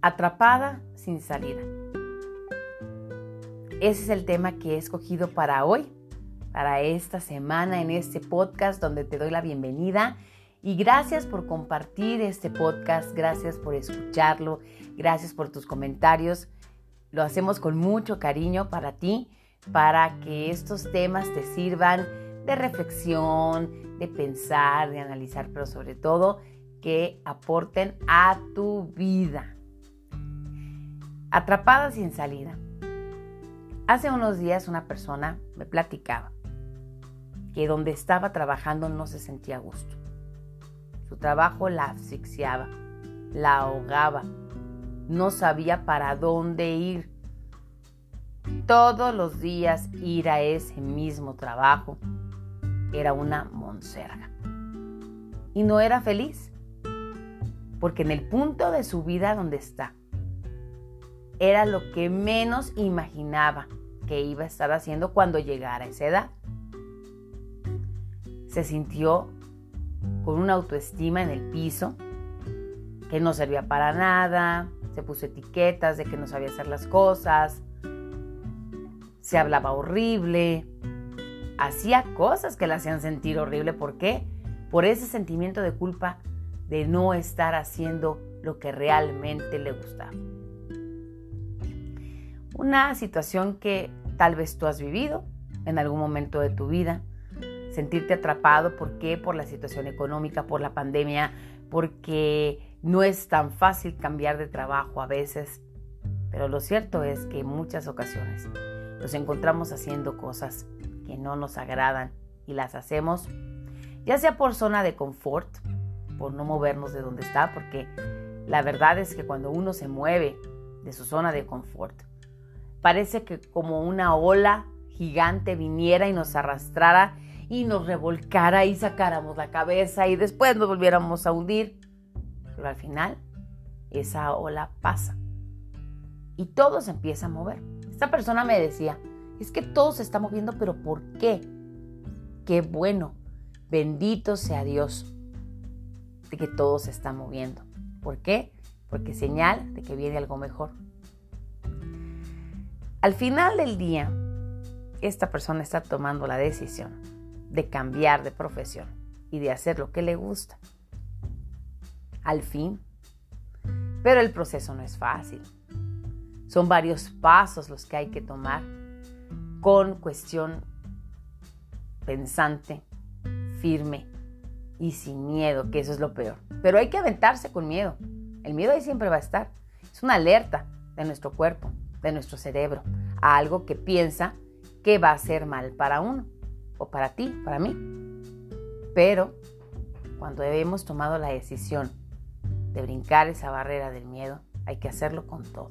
Atrapada sin salida. Ese es el tema que he escogido para hoy, para esta semana en este podcast donde te doy la bienvenida. Y gracias por compartir este podcast, gracias por escucharlo, gracias por tus comentarios. Lo hacemos con mucho cariño para ti, para que estos temas te sirvan de reflexión, de pensar, de analizar, pero sobre todo que aporten a tu vida. Atrapada sin salida. Hace unos días una persona me platicaba que donde estaba trabajando no se sentía a gusto. Su trabajo la asfixiaba, la ahogaba, no sabía para dónde ir. Todos los días ir a ese mismo trabajo era una monserga. Y no era feliz, porque en el punto de su vida donde está, era lo que menos imaginaba que iba a estar haciendo cuando llegara a esa edad. Se sintió con una autoestima en el piso, que no servía para nada, se puso etiquetas de que no sabía hacer las cosas, se hablaba horrible, hacía cosas que la hacían sentir horrible. ¿Por qué? Por ese sentimiento de culpa de no estar haciendo lo que realmente le gustaba. Una situación que tal vez tú has vivido en algún momento de tu vida. Sentirte atrapado, ¿por qué? Por la situación económica, por la pandemia, porque no es tan fácil cambiar de trabajo a veces. Pero lo cierto es que en muchas ocasiones nos encontramos haciendo cosas que no nos agradan y las hacemos ya sea por zona de confort, por no movernos de donde está, porque la verdad es que cuando uno se mueve de su zona de confort, Parece que como una ola gigante viniera y nos arrastrara y nos revolcara y sacáramos la cabeza y después nos volviéramos a hundir. Pero al final esa ola pasa y todo se empieza a mover. Esta persona me decía, es que todo se está moviendo, pero ¿por qué? Qué bueno, bendito sea Dios de que todo se está moviendo. ¿Por qué? Porque señal de que viene algo mejor. Al final del día, esta persona está tomando la decisión de cambiar de profesión y de hacer lo que le gusta. Al fin. Pero el proceso no es fácil. Son varios pasos los que hay que tomar con cuestión pensante, firme y sin miedo, que eso es lo peor. Pero hay que aventarse con miedo. El miedo ahí siempre va a estar. Es una alerta de nuestro cuerpo de nuestro cerebro a algo que piensa que va a ser mal para uno o para ti, para mí. Pero cuando hemos tomado la decisión de brincar esa barrera del miedo, hay que hacerlo con todo.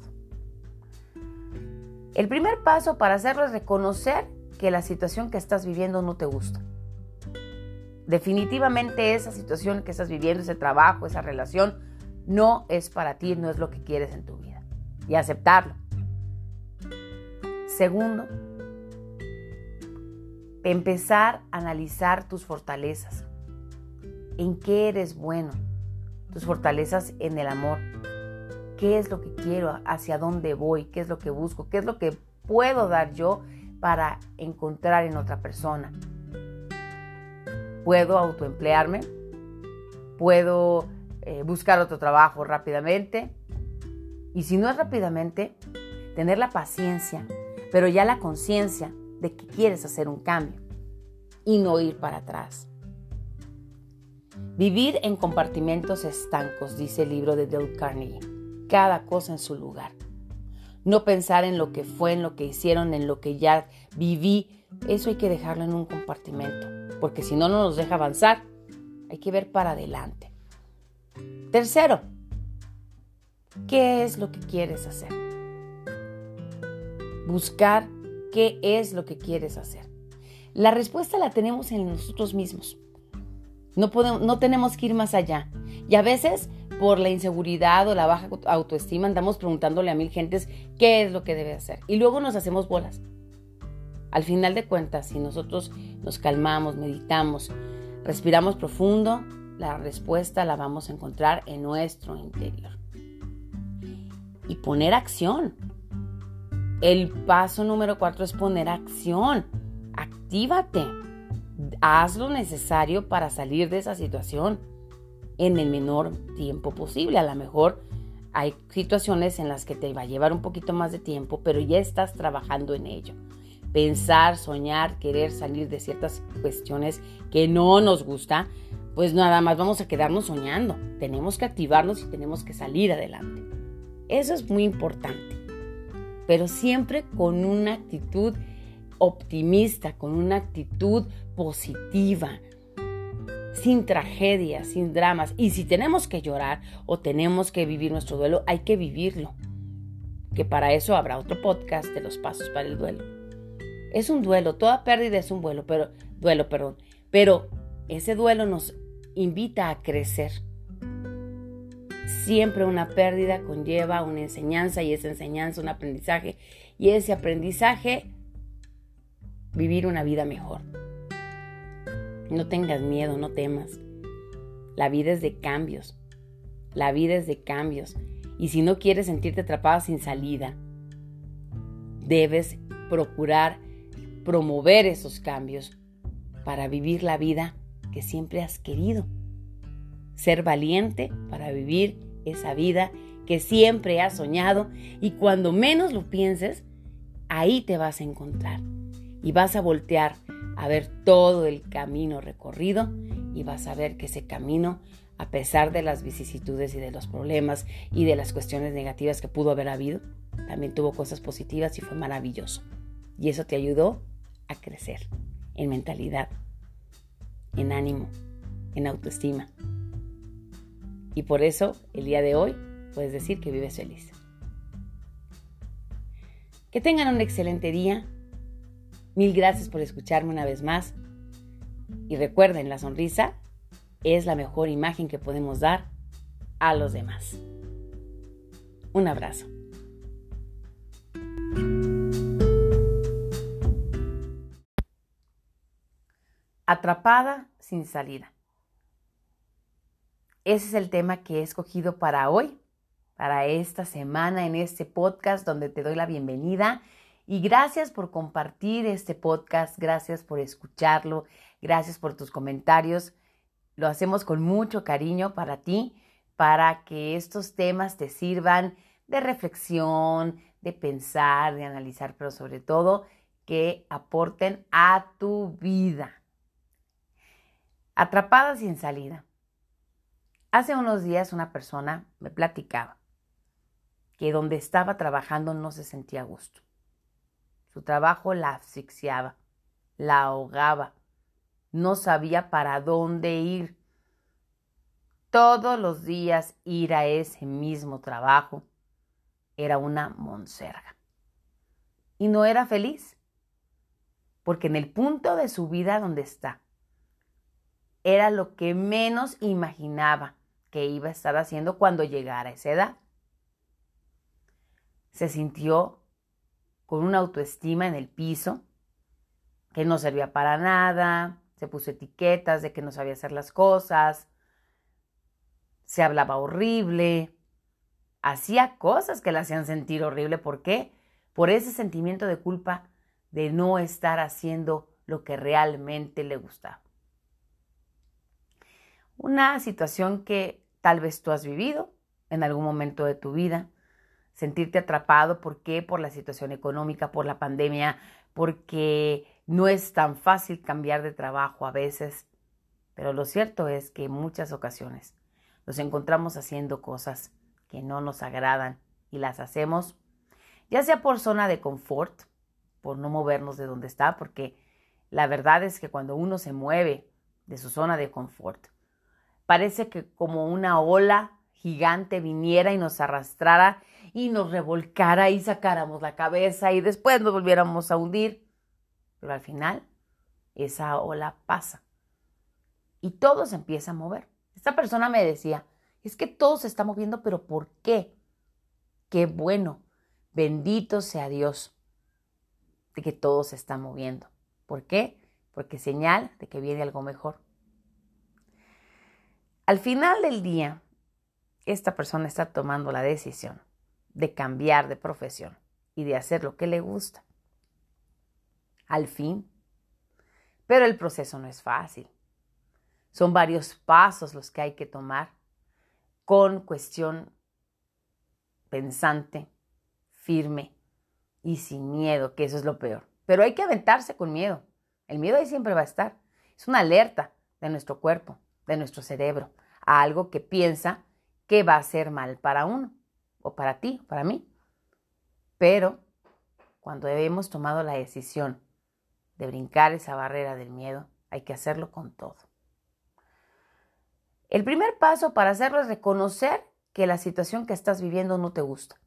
El primer paso para hacerlo es reconocer que la situación que estás viviendo no te gusta. Definitivamente esa situación que estás viviendo, ese trabajo, esa relación, no es para ti, no es lo que quieres en tu vida. Y aceptarlo. Segundo, empezar a analizar tus fortalezas. ¿En qué eres bueno? Tus fortalezas en el amor. ¿Qué es lo que quiero? ¿Hacia dónde voy? ¿Qué es lo que busco? ¿Qué es lo que puedo dar yo para encontrar en otra persona? ¿Puedo autoemplearme? ¿Puedo eh, buscar otro trabajo rápidamente? Y si no es rápidamente, tener la paciencia pero ya la conciencia de que quieres hacer un cambio y no ir para atrás. Vivir en compartimentos estancos, dice el libro de Dale Carnegie, cada cosa en su lugar. No pensar en lo que fue, en lo que hicieron, en lo que ya viví, eso hay que dejarlo en un compartimento, porque si no, no nos deja avanzar. Hay que ver para adelante. Tercero, ¿qué es lo que quieres hacer? Buscar qué es lo que quieres hacer. La respuesta la tenemos en nosotros mismos. No, podemos, no tenemos que ir más allá. Y a veces, por la inseguridad o la baja autoestima, andamos preguntándole a mil gentes qué es lo que debe hacer. Y luego nos hacemos bolas. Al final de cuentas, si nosotros nos calmamos, meditamos, respiramos profundo, la respuesta la vamos a encontrar en nuestro interior. y poner acción. El paso número cuatro es poner acción. Actívate. Haz lo necesario para salir de esa situación en el menor tiempo posible. A lo mejor hay situaciones en las que te va a llevar un poquito más de tiempo, pero ya estás trabajando en ello. Pensar, soñar, querer salir de ciertas cuestiones que no nos gusta, pues nada más vamos a quedarnos soñando. Tenemos que activarnos y tenemos que salir adelante. Eso es muy importante. Pero siempre con una actitud optimista, con una actitud positiva, sin tragedias, sin dramas. Y si tenemos que llorar o tenemos que vivir nuestro duelo, hay que vivirlo. Que para eso habrá otro podcast de los pasos para el duelo. Es un duelo, toda pérdida es un duelo, pero duelo, perdón. Pero ese duelo nos invita a crecer. Siempre una pérdida conlleva una enseñanza y esa enseñanza un aprendizaje y ese aprendizaje vivir una vida mejor. No tengas miedo, no temas. La vida es de cambios. La vida es de cambios. Y si no quieres sentirte atrapada sin salida, debes procurar promover esos cambios para vivir la vida que siempre has querido. Ser valiente para vivir esa vida que siempre has soñado y cuando menos lo pienses, ahí te vas a encontrar y vas a voltear a ver todo el camino recorrido y vas a ver que ese camino, a pesar de las vicisitudes y de los problemas y de las cuestiones negativas que pudo haber habido, también tuvo cosas positivas y fue maravilloso. Y eso te ayudó a crecer en mentalidad, en ánimo, en autoestima. Y por eso el día de hoy puedes decir que vives feliz. Que tengan un excelente día Mil gracias por escucharme una vez más. Y recuerden, la sonrisa es la mejor imagen que podemos dar a los demás. Un abrazo. Atrapada sin salida. Ese es el tema que he escogido para hoy, para esta semana en este podcast donde te doy la bienvenida y gracias por compartir este podcast, gracias por escucharlo, gracias por tus comentarios. Lo hacemos con mucho cariño para ti, para que estos temas te sirvan de reflexión, de pensar, de analizar, pero sobre todo que aporten a tu vida. Atrapada sin salida. Hace unos días una persona me platicaba que donde estaba trabajando no se sentía a gusto. Su trabajo la asfixiaba, la ahogaba, no sabía para dónde ir. Todos los días ir a ese mismo trabajo era una monserga. Y no era feliz, porque en el punto de su vida donde está, era lo que menos imaginaba que iba a estar haciendo cuando llegara a esa edad. Se sintió con una autoestima en el piso, que no servía para nada, se puso etiquetas de que no sabía hacer las cosas, se hablaba horrible, hacía cosas que la hacían sentir horrible. ¿Por qué? Por ese sentimiento de culpa de no estar haciendo lo que realmente le gustaba. Una situación que tal vez tú has vivido en algún momento de tu vida, sentirte atrapado. ¿Por qué? Por la situación económica, por la pandemia, porque no es tan fácil cambiar de trabajo a veces. Pero lo cierto es que en muchas ocasiones nos encontramos haciendo cosas que no nos agradan y las hacemos, ya sea por zona de confort, por no movernos de donde está, porque la verdad es que cuando uno se mueve de su zona de confort, parece que como una ola gigante viniera y nos arrastrara y nos revolcara y sacáramos la cabeza y después nos volviéramos a hundir. Pero al final esa ola pasa y todo se empieza a mover. Esta persona me decía, es que todo se está moviendo, pero ¿por qué? Qué bueno, bendito sea Dios de que todo se está moviendo. ¿Por qué? Porque señal de que viene algo mejor. Al final del día, esta persona está tomando la decisión de cambiar de profesión y de hacer lo que le gusta. Al fin. Pero el proceso no es fácil. Son varios pasos los que hay que tomar con cuestión pensante, firme y sin miedo, que eso es lo peor. Pero hay que aventarse con miedo. El miedo ahí siempre va a estar. Es una alerta de nuestro cuerpo, de nuestro cerebro, a algo que piensa que va a ser mal para uno, o para ti, para mí. Pero cuando hemos tomado la decisión de brincar esa barrera del miedo, hay que hacerlo con todo. El primer paso para hacerlo es reconocer que la situación que estás viviendo no te gusta.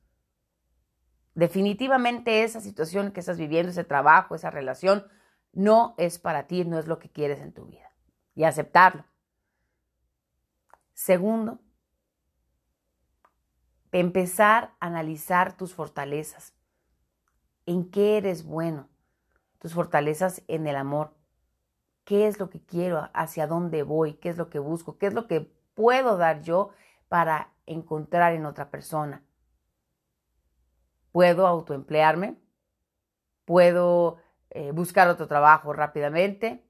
Definitivamente esa situación que estás viviendo, ese trabajo, esa relación, no es para ti, no es lo que quieres en tu vida. Y aceptarlo. Segundo, empezar a analizar tus fortalezas. ¿En qué eres bueno? Tus fortalezas en el amor. ¿Qué es lo que quiero? ¿Hacia dónde voy? ¿Qué es lo que busco? ¿Qué es lo que puedo dar yo para encontrar en otra persona? ¿Puedo autoemplearme? ¿Puedo eh, buscar otro trabajo rápidamente?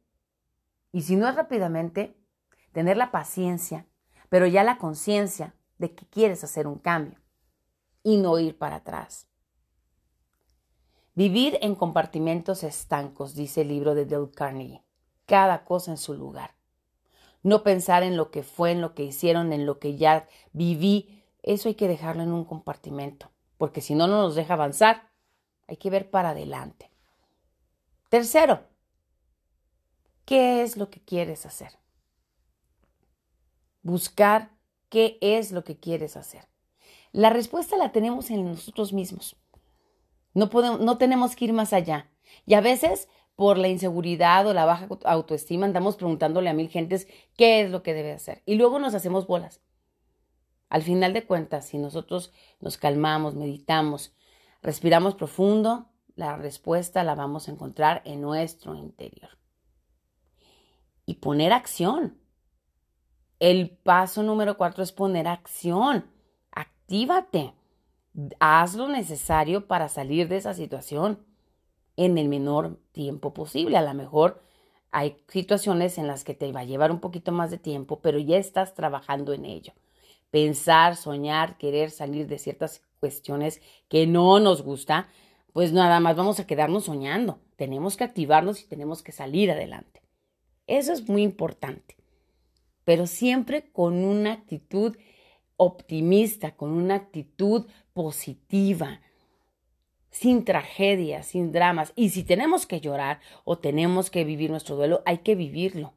Y si no es rápidamente, tener la paciencia, pero ya la conciencia de que quieres hacer un cambio y no ir para atrás. Vivir en compartimentos estancos, dice el libro de Dale Carnegie. Cada cosa en su lugar. No pensar en lo que fue, en lo que hicieron, en lo que ya viví. Eso hay que dejarlo en un compartimento, porque si no, no nos deja avanzar. Hay que ver para adelante. Tercero, ¿qué es lo que quieres hacer? Buscar ¿Qué es lo que quieres hacer? La respuesta la tenemos en nosotros mismos. No, podemos, no tenemos que ir más allá. Y a veces, por la inseguridad o la baja autoestima, andamos preguntándole a mil gentes qué es lo que debe hacer. Y luego nos hacemos bolas. Al final de cuentas, si nosotros nos calmamos, meditamos, respiramos profundo, la respuesta la vamos a encontrar en nuestro interior. Y poner acción. El paso número cuatro es poner acción. Actívate. Haz lo necesario para salir de esa situación en el menor tiempo posible. A lo mejor hay situaciones en las que te va a llevar un poquito más de tiempo, pero ya estás trabajando en ello. Pensar, soñar, querer salir de ciertas cuestiones que no nos gusta, pues nada más vamos a quedarnos soñando. Tenemos que activarnos y tenemos que salir adelante. Eso es muy importante pero siempre con una actitud optimista, con una actitud positiva, sin tragedias, sin dramas. Y si tenemos que llorar o tenemos que vivir nuestro duelo, hay que vivirlo.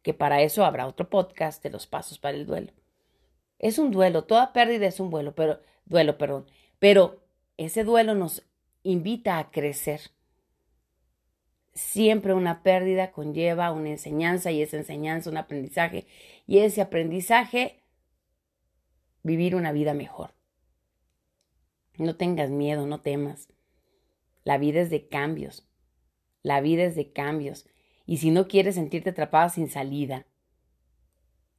Que para eso habrá otro podcast de los pasos para el duelo. Es un duelo, toda pérdida es un duelo, pero duelo, perdón. Pero ese duelo nos invita a crecer siempre una pérdida conlleva una enseñanza y esa enseñanza un aprendizaje y ese aprendizaje vivir una vida mejor. No tengas miedo, no temas. La vida es de cambios. La vida es de cambios. Y si no quieres sentirte atrapada sin salida,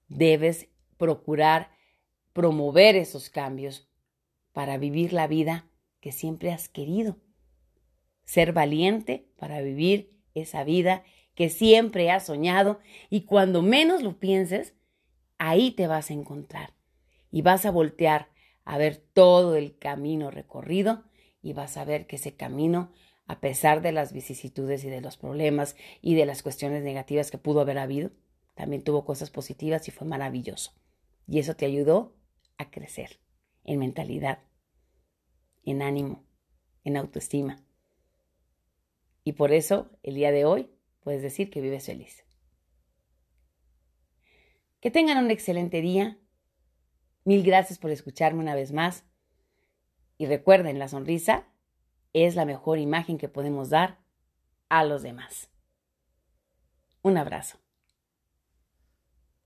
debes procurar promover esos cambios para vivir la vida que siempre has querido ser valiente para vivir esa vida que siempre has soñado y cuando menos lo pienses, ahí te vas a encontrar y vas a voltear a ver todo el camino recorrido y vas a ver que ese camino, a pesar de las vicisitudes y de los problemas y de las cuestiones negativas que pudo haber habido, también tuvo cosas positivas y fue maravilloso. Y eso te ayudó a crecer en mentalidad, en ánimo, en autoestima. Y por eso, el día de hoy, puedes decir que vives feliz. Que tengan un excelente día. Mil gracias por escucharme una vez más. Y recuerden, la sonrisa es la mejor imagen que podemos dar a los demás. Un abrazo.